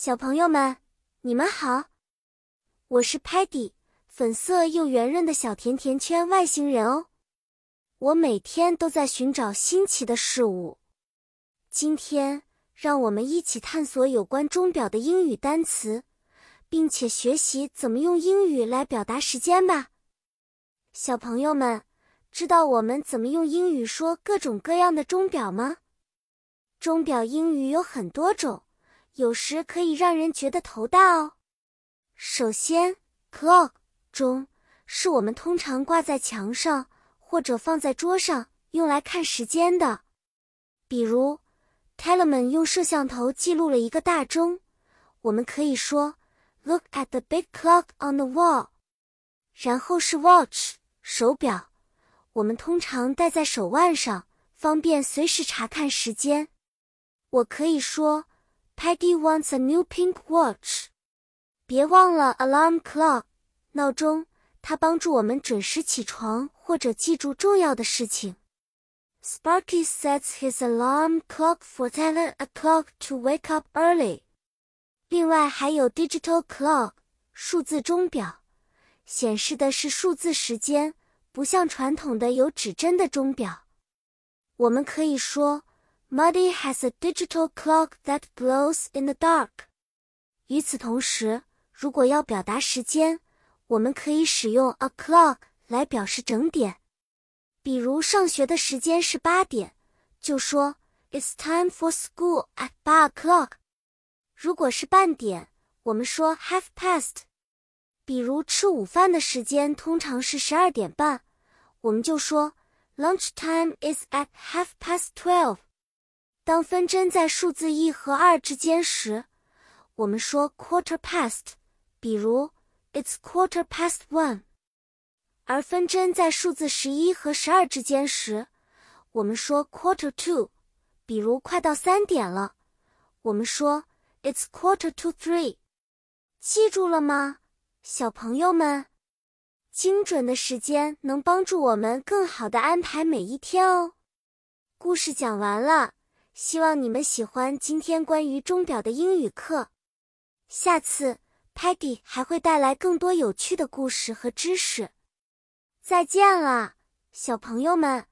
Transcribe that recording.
小朋友们，你们好，我是 Patty，粉色又圆润的小甜甜圈外星人哦。我每天都在寻找新奇的事物。今天，让我们一起探索有关钟表的英语单词，并且学习怎么用英语来表达时间吧。小朋友们，知道我们怎么用英语说各种各样的钟表吗？钟表英语有很多种。有时可以让人觉得头大哦。首先，clock 钟是我们通常挂在墙上或者放在桌上用来看时间的。比如，Telemann 用摄像头记录了一个大钟，我们可以说 “Look at the big clock on the wall”。然后是 watch 手表，我们通常戴在手腕上，方便随时查看时间。我可以说。Peggy wants a new pink watch。别忘了 alarm clock 闹钟，它帮助我们准时起床或者记住重要的事情。Sparky sets his alarm clock for ten o'clock to wake up early。另外还有 digital clock 数字钟表，显示的是数字时间，不像传统的有指针的钟表。我们可以说。Muddy has a digital clock that glows in the dark。与此同时，如果要表达时间，我们可以使用 a clock 来表示整点。比如上学的时间是八点，就说 It's time for school at 八 o'clock。如果是半点，我们说 half past。比如吃午饭的时间通常是十二点半，我们就说 Lunch time is at half past twelve。 当分针在数字一和二之间时，我们说 quarter past，比如 It's quarter past one。而分针在数字十一和十二之间时，我们说 quarter to，比如快到三点了，我们说 It's quarter to three。记住了吗，小朋友们？精准的时间能帮助我们更好的安排每一天哦。故事讲完了。希望你们喜欢今天关于钟表的英语课。下次 Patty 还会带来更多有趣的故事和知识。再见了，小朋友们。